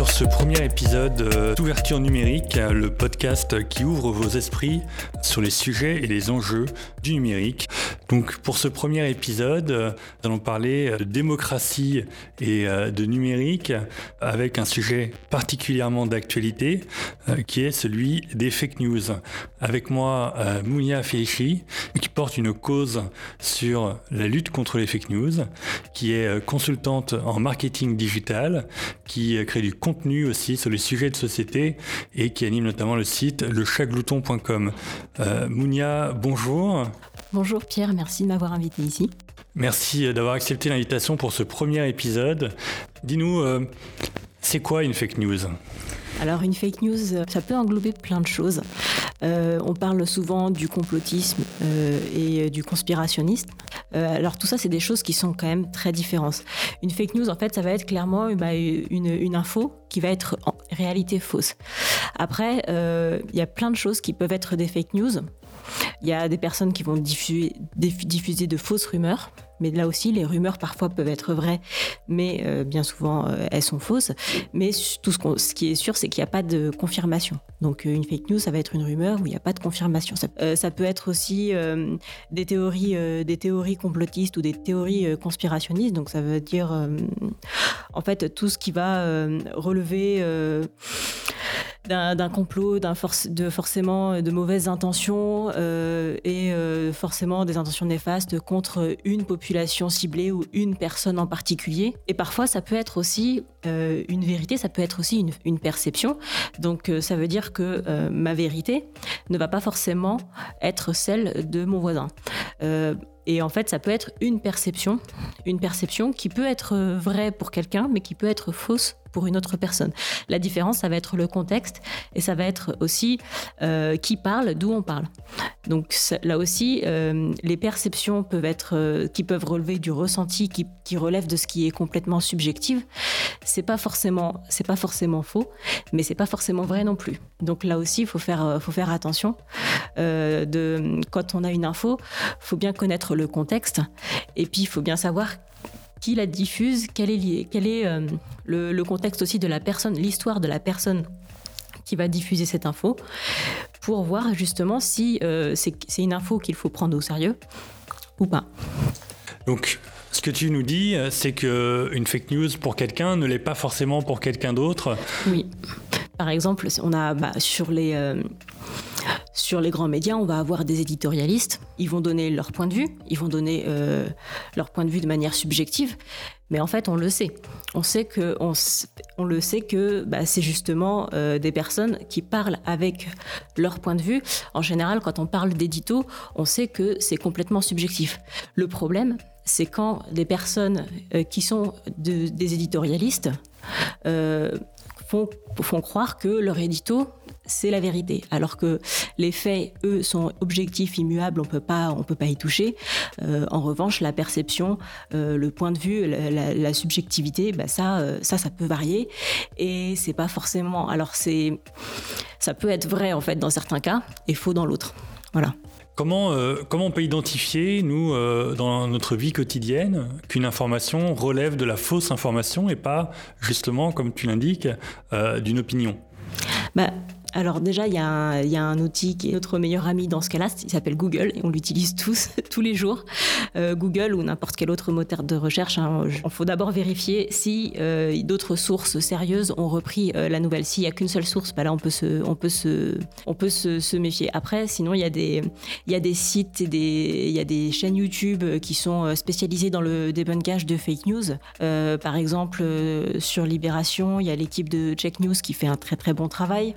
sur ce premier épisode euh, d'Ouverture numérique, le podcast qui ouvre vos esprits sur les sujets et les enjeux du numérique. Donc pour ce premier épisode, euh, nous allons parler de démocratie et euh, de numérique avec un sujet particulièrement d'actualité qui est celui des fake news. Avec moi, Mounia Felichi, qui porte une cause sur la lutte contre les fake news, qui est consultante en marketing digital, qui crée du contenu aussi sur les sujets de société et qui anime notamment le site lechaglouton.com. Euh, Mounia, bonjour. Bonjour Pierre, merci de m'avoir invité ici. Merci d'avoir accepté l'invitation pour ce premier épisode. Dis-nous, euh, c'est quoi une fake news? Alors une fake news, ça peut englober plein de choses. Euh, on parle souvent du complotisme euh, et du conspirationnisme. Euh, alors tout ça, c'est des choses qui sont quand même très différentes. Une fake news, en fait, ça va être clairement bah, une, une, info qui va être en réalité fausse. Après, il y a plein de choses qui peuvent être des fake news. Il y a des personnes qui vont diffuser, diffuser de fausses rumeurs. Mais là aussi, les rumeurs parfois peuvent être vraies, mais euh, bien souvent euh, elles sont fausses. Mais tout ce, qui est sûr, c'est qu'il n'y a pas de confirmation. Donc euh, une fake news, ça va être une rumeur où il n'y a pas de confirmation. Ça, peut être aussi des théories, des théories complotistes ou des théories conspirationnistes. Donc ça veut dire en fait tout ce qui va relever d'un complot, de forcément de mauvaises intentions euh, et euh, forcément des intentions néfastes contre une population ciblée ou une personne en particulier. Et parfois, ça peut être aussi euh, une vérité, ça peut être aussi une, une perception. Donc, ça veut dire que ma vérité ne va pas forcément être celle de mon voisin. Et en fait, ça peut être une perception, une perception qui peut être vraie pour quelqu'un, mais qui peut être fausse pour une autre personne. La différence, ça va être le contexte et ça va être aussi euh, qui parle, d'où on parle. Donc là aussi, euh, les perceptions peuvent être, euh, qui peuvent relever du ressenti, qui, qui relèvent de ce qui est complètement subjectif. C'est pas forcément, c'est pas forcément faux, mais c'est pas forcément vrai non plus. Donc là aussi, il faut faire, faut faire attention. de quand on a une info, faut bien connaître le contexte et puis il faut bien savoir qui la diffuse, quel est, lié, quel est euh, le, contexte aussi de la personne, l'histoire de la personne qui va diffuser cette info, pour voir justement si euh, c'est une info qu'il faut prendre au sérieux ou pas. Donc, ce que tu nous dis, c'est que une fake news pour quelqu'un ne l'est pas forcément pour quelqu'un d'autre. Oui. Par exemple, on a bah, sur les euh, sur les grands médias, on va avoir des éditorialistes. Ils vont donner leur point de vue, ils vont donner euh, leur point de vue de manière subjective. Mais en fait, on le sait. On sait que, on, le sait que bah, c'est justement euh, des personnes qui parlent avec leur point de vue. En général, quand on parle d'édito, on sait que c'est complètement subjectif. Le problème, c'est quand des personnes euh, qui sont des éditorialistes font, croire que leur édito c'est la vérité. Alors que les faits, eux, sont objectifs, immuables, on peut pas, on peut pas y toucher. Euh, en revanche, la perception, euh, le point de vue, la, subjectivité, bah ça, euh, ça, ça peut varier et c'est pas forcément. Alors c'est, ça peut être vrai en fait dans certains cas et faux dans l'autre. Voilà. Comment, comment on peut identifier, nous, dans notre vie quotidienne, qu'une information relève de la fausse information et pas, justement, comme tu l'indiques, d'une opinion? Bah, alors déjà, il y, a un outil qui est notre meilleur ami dans ce cas-là, il s'appelle Google et on l'utilise tous, tous les jours. Euh, Google ou n'importe quel autre moteur de recherche, il hein, faut d'abord vérifier si euh, d'autres sources sérieuses ont repris euh, la nouvelle. S'il n'y a qu'une seule source, bah là on peut se, on peut se, on peut se, méfier. Après, sinon il y a des, il y a des sites et des, il y a des chaînes YouTube qui sont spécialisées dans le débunkage de fake news. par exemple, sur Libération, il y a l'équipe de Check News qui fait un très très bon travail.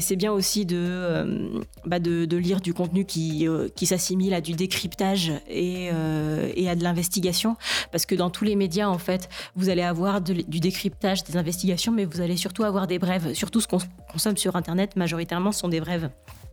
C'est bien aussi de, euh, bah de, lire du contenu qui, euh, s'assimile à du décryptage et, euh, et à de l'investigation. Parce que dans tous les médias, en fait, vous allez avoir du décryptage, des investigations, mais vous allez surtout avoir des brèves. Surtout ce qu'on consomme sur Internet, majoritairement, sont des brèves.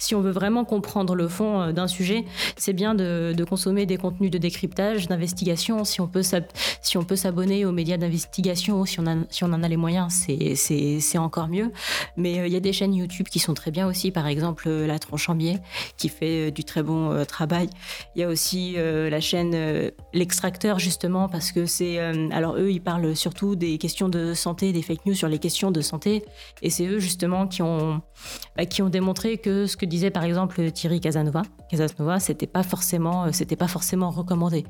Si on veut vraiment comprendre le fond euh, d'un sujet, c'est bien de, consommer des contenus de décryptage, d'investigation. Si on peut si s'abonner aux médias d'investigation, si on si on en a les moyens, c'est encore mieux. Mais il y a des chaînes YouTube qui sont très bien aussi, par exemple La Tronche en Biais, qui fait du très bon travail. Il y a aussi la chaîne L'Extracteur justement parce que c'est alors eux ils parlent surtout des questions de santé, des fake news sur les questions de santé et c'est eux justement qui ont bah, qui ont démontré que ce que disait par exemple Thierry Casanova, Casanova c'était pas forcément euh, c'était pas forcément recommandé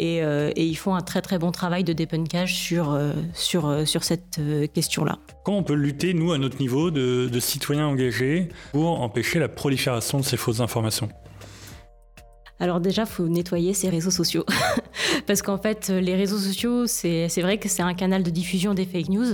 et, euh, et, ils font un très très bon travail de dépunkage sur euh, sur sur cette question là. Comment on peut lutter nous à notre niveau de, de citoyens engagés pour empêcher la prolifération de ces fausses informations? Alors déjà, faut nettoyer ses réseaux sociaux. Parce qu'en fait, les réseaux sociaux, c'est vrai que c'est un canal de diffusion des fake news.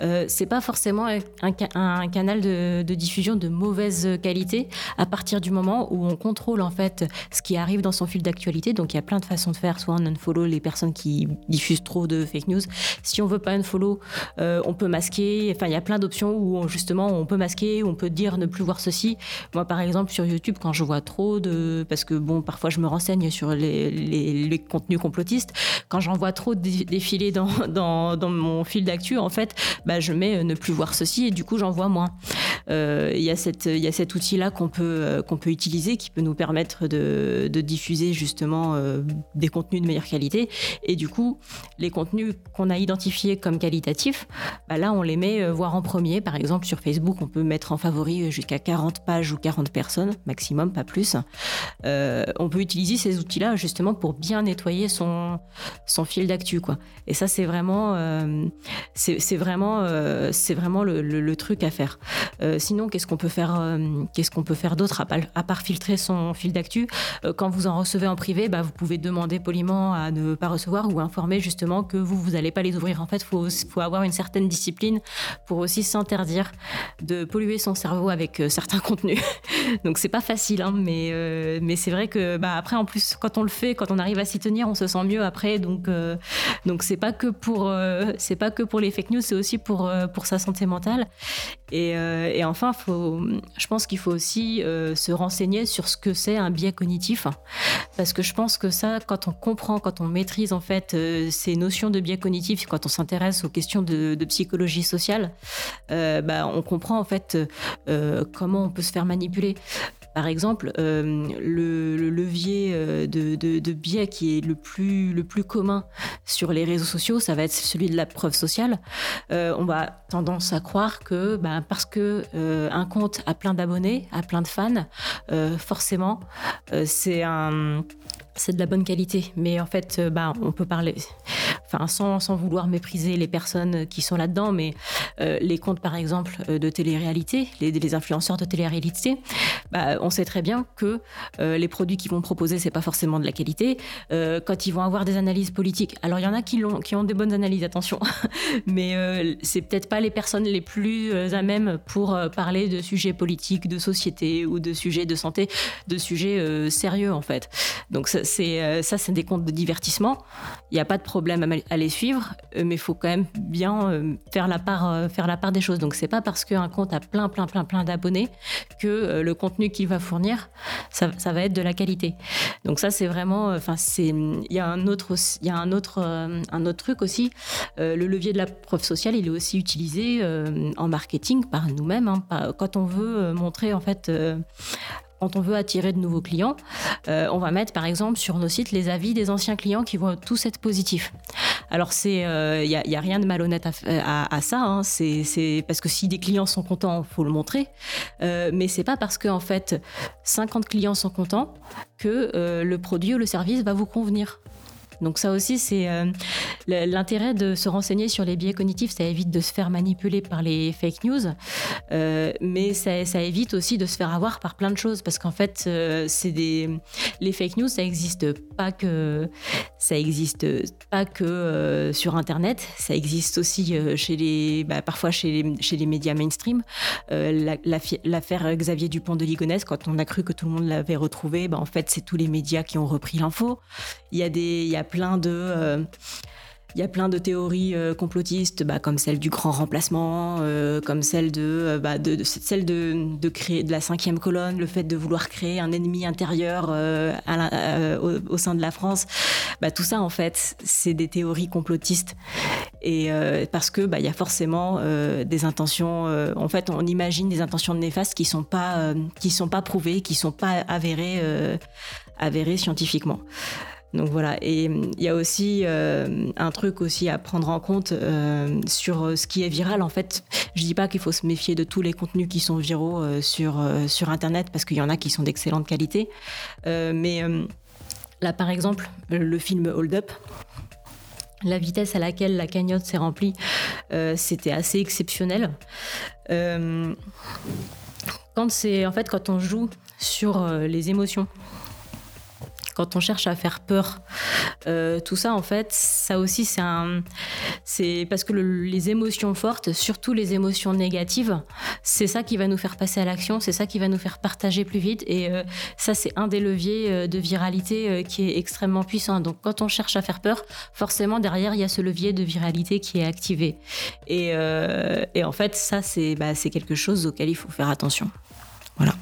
Euh, c'est pas forcément un, canal de, diffusion de mauvaise qualité à partir du moment où on contrôle en fait ce qui arrive dans son fil d'actualité. Donc il y a plein de façons de faire. Soit on unfollow les personnes qui diffusent trop de fake news. Si on veut pas unfollow, euh, on peut masquer. Enfin, il y a plein d'options où justement on peut masquer, on peut dire ne plus voir ceci. Moi, par exemple, sur YouTube, quand je vois trop de, parce que bon, parfois je me renseigne sur les, contenus complotistes. Quand j'en vois trop défiler dans, dans, mon fil d'actu, en fait, bah, je mets euh, ne plus voir ceci et du coup j'en vois moins. Euh, il y, a cet outil-là qu'on peut, euh, qu'on peut utiliser qui peut nous permettre de, diffuser justement des contenus de meilleure qualité. Et du coup, les contenus qu'on a identifiés comme qualitatifs, bah, là on les met voir en premier. Par exemple, sur Facebook, on peut mettre en favori jusqu'à 40 pages ou 40 personnes, maximum, pas plus. on peut utiliser ces outils-là justement pour bien nettoyer son, son fil d'actu. Quoi. Et ça, c'est vraiment, euh, c'est, vraiment, euh, c'est vraiment le, truc à faire. Euh, sinon, qu'est-ce qu'on peut faire, qu'est-ce qu'on peut faire d'autre à, part filtrer son fil d'actu? Quand vous en recevez en privé, bah, vous pouvez demander poliment à ne pas recevoir ou informer justement que vous, vous n'allez pas les ouvrir. En fait, il faut, avoir une certaine discipline pour aussi s'interdire de polluer son cerveau avec certains contenus. Donc, c'est pas facile, hein, mais, mais c'est vrai que bah, après, en plus, quand on le fait, quand on arrive à s'y tenir, on se sent mieux après. Donc, euh, donc c'est pas que pour, euh, c'est pas que pour les fake news, c'est aussi pour euh, pour sa santé mentale. Et, et enfin, faut, je pense qu'il faut aussi se renseigner sur ce que c'est un biais cognitif, parce que je pense que ça, quand on comprend, quand on maîtrise en fait ces notions de biais cognitif, quand on s'intéresse aux questions de, psychologie sociale, bah, on comprend en fait comment on peut se faire manipuler. Par exemple, le, euh, de, biais qui est le plus, le plus commun sur les réseaux sociaux, ça va être celui de la preuve sociale. Euh, on va tendance à croire que ben, parce que un compte a plein d'abonnés, a plein de fans, forcément, c'est un c'est de la bonne qualité. Mais en fait, bah, on peut parler, sans, vouloir mépriser les personnes qui sont là-dedans, mais euh, les comptes, par exemple, euh, de télé-réalité, les, influenceurs de télé-réalité, bah, on sait très bien que euh, les produits qu'ils vont proposer, c'est pas forcément de la qualité. quand ils vont avoir des analyses politiques, alors il y en a qui, ont, des bonnes analyses, attention, mais c'est peut-être pas les personnes les plus à même pour parler de sujets politiques, de société ou de sujets de santé, de sujets sérieux en fait. Donc ça, c'est des comptes de divertissement. Il n'y a pas de problème à, les suivre, mais il faut quand même bien faire la part euh, faire la part des choses. Donc c'est pas parce qu'un compte a plein plein plein plein d'abonnés que euh, le contenu qu'il va fournir, ça, va être de la qualité. Donc ça c'est vraiment, euh, enfin c'est, il y a un autre, il y a un autre, un autre truc aussi. le levier de la preuve sociale, il est aussi utilisé en marketing par nous-mêmes. Hein, quand on veut montrer en fait quand on veut attirer de nouveaux clients, euh, on va mettre par exemple sur nos sites les avis des anciens clients qui vont tous être positifs. Alors il euh, n'y a, rien de malhonnête à, ça. Hein. C'est parce que si des clients sont contents, faut le montrer. Euh, mais c'est pas parce que fait 50 clients sont contents que euh, le produit ou le service va vous convenir. Donc ça aussi, c'est euh, l'intérêt de se renseigner sur les biais cognitifs. Ça évite de se faire manipuler par les fake news, euh, mais ça, évite aussi de se faire avoir par plein de choses parce qu'en fait, euh, des les fake news, ça existe pas que ça existe pas que sur Internet, ça existe aussi chez les bah, parfois chez les, chez les médias mainstream. L'affaire Xavier Dupont de Ligonnès, quand on a cru que tout le monde l'avait retrouvé, bah, en fait, c'est tous les médias qui ont repris l'info. Il y a des y a plein de euh, Il y a plein de théories complotistes, bah, comme celle du grand remplacement, comme celle de, bah, de, celle de, de, créer de la cinquième colonne, le fait de vouloir créer un ennemi intérieur au, sein de la France. Bah, tout ça, en fait, c'est des théories complotistes. Et parce que bah, il y a forcément des intentions. en fait, on imagine des intentions néfastes qui sont pas qui sont pas prouvées, qui sont pas avérées avérées scientifiquement. Donc voilà, et il y a aussi euh, un truc aussi à prendre en compte euh, sur ce qui est viral. En fait, je dis pas qu'il faut se méfier de tous les contenus qui sont viraux euh, sur, sur Internet parce qu'il y en a qui sont d'excellente qualité. mais là, par exemple, le film Hold Up, la vitesse à laquelle la cagnotte s'est remplie, c'était assez exceptionnel. quand c'est en fait quand on joue sur les émotions quand on cherche à faire peur. Euh, tout ça, en fait, ça aussi, c'est un, c'est parce que les émotions fortes, surtout les émotions négatives, c'est ça qui va nous faire passer à l'action, c'est ça qui va nous faire partager plus vite. Et euh, ça, c'est un des leviers euh, de viralité qui est extrêmement puissant. Donc, quand on cherche à faire peur, forcément derrière, il y a ce levier de viralité qui est activé. Et, en fait, ça, bah, c'est quelque chose auquel il faut faire attention. Voilà.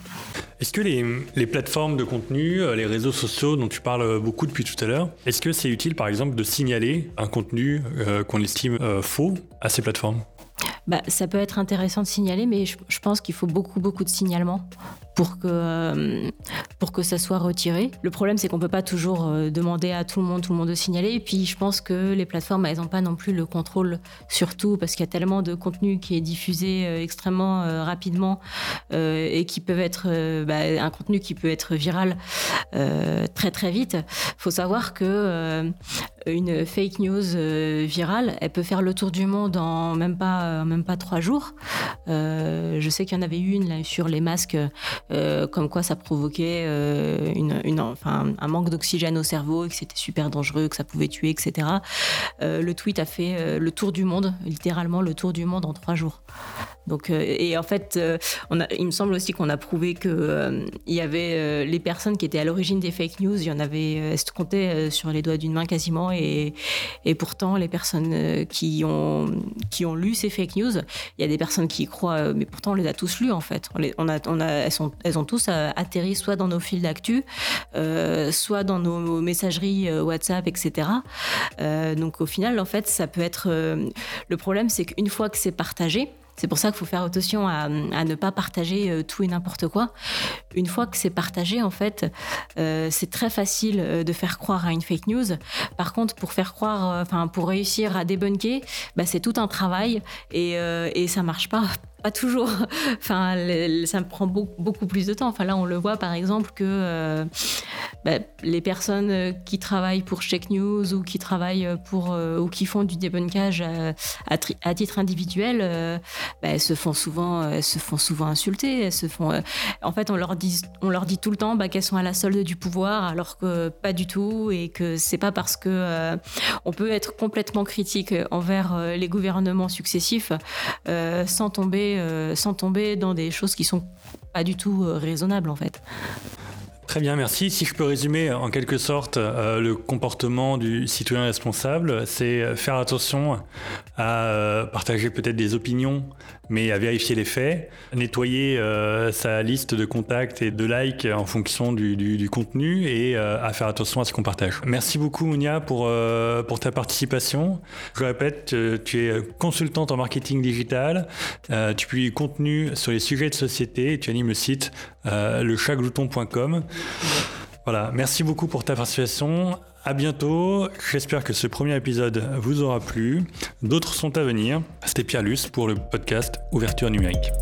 Est-ce que les, plateformes de contenu, euh, les réseaux sociaux dont tu parles beaucoup depuis tout à l'heure, est-ce que c'est utile par exemple de signaler un contenu euh, qu'on estime euh, faux à ces plateformes? Bah, ça peut être intéressant de signaler, mais je, pense qu'il faut beaucoup, beaucoup de signalements pour que, euh, pour que ça soit retiré. Le problème, c'est qu'on ne peut pas toujours euh, demander à tout le monde, tout le monde de signaler. Et puis, je pense que les plateformes, elles n'ont pas non plus le contrôle sur tout, parce qu'il y a tellement de contenu qui est diffusé euh, extrêmement rapidement et qui peuvent être bah, un contenu qui peut être viral très, très vite. Il faut savoir que une fake news virale, elle peut faire le tour du monde en même pas même pas trois jours. Je sais qu'il y en avait une là, sur les masques, euh, comme quoi ça provoquait euh, un manque d'oxygène au cerveau, que c'était super dangereux, que ça pouvait tuer, etc. le tweet a fait le tour du monde, littéralement le tour du monde en trois jours. Donc, et en fait, a, il me semble aussi qu'on a prouvé que il y avait les personnes qui étaient à l'origine des fake news, il y en avait, comptaient sur les doigts d'une main quasiment, et, pourtant les personnes qui ont qui ont lu ces fake news il y a des personnes qui y croient, euh, mais pourtant on les a tous lus en fait. Elles, sont, elles ont tous euh, atterri soit dans nos fils d'actu, euh, soit dans nos messageries WhatsApp, etc. donc au final, en fait, ça peut être. le problème, c'est qu'une fois que c'est partagé, c'est pour ça qu'il faut faire attention à, ne pas partager euh, tout et n'importe quoi. Une fois que c'est partagé, en fait, euh, c'est très facile euh, de faire croire à une fake news. Par contre, pour faire croire, enfin, pour réussir à débunker, bah, c'est tout un travail et, et ça marche pas pas toujours. enfin, ça me prend beaucoup, plus de temps. Enfin, là, on le voit par exemple que euh, bah, les personnes qui travaillent pour Check News ou qui travaillent pour euh, ou qui font du débunkage à, titre individuel, euh, bah, se font souvent, se font souvent insulter. Se font. en fait, on leur dit, on leur dit tout le temps bah, qu'elles sont à la solde du pouvoir, alors que pas du tout, et que c'est pas parce que on peut être complètement critique envers les gouvernements successifs sans tomber euh, sans tomber dans des choses qui sont pas du tout euh, raisonnables en fait. Très bien, merci. Si je peux résumer en quelque sorte euh, le comportement du citoyen responsable, c'est faire attention à partager peut-être des opinions mais à vérifier les faits, nettoyer euh, sa liste de contacts et de likes en fonction du, contenu et euh, à faire attention à ce qu'on partage. Merci beaucoup Mounia pour, euh, pour ta participation. Je répète, tu es consultante en marketing digital, tu publies contenu sur les sujets de société et tu animes le site lechaglouton.com. Voilà, merci beaucoup pour ta participation. À bientôt. J'espère que ce premier épisode vous aura plu. D'autres sont à venir. C'était Pierre Luce pour le podcast Ouverture numérique.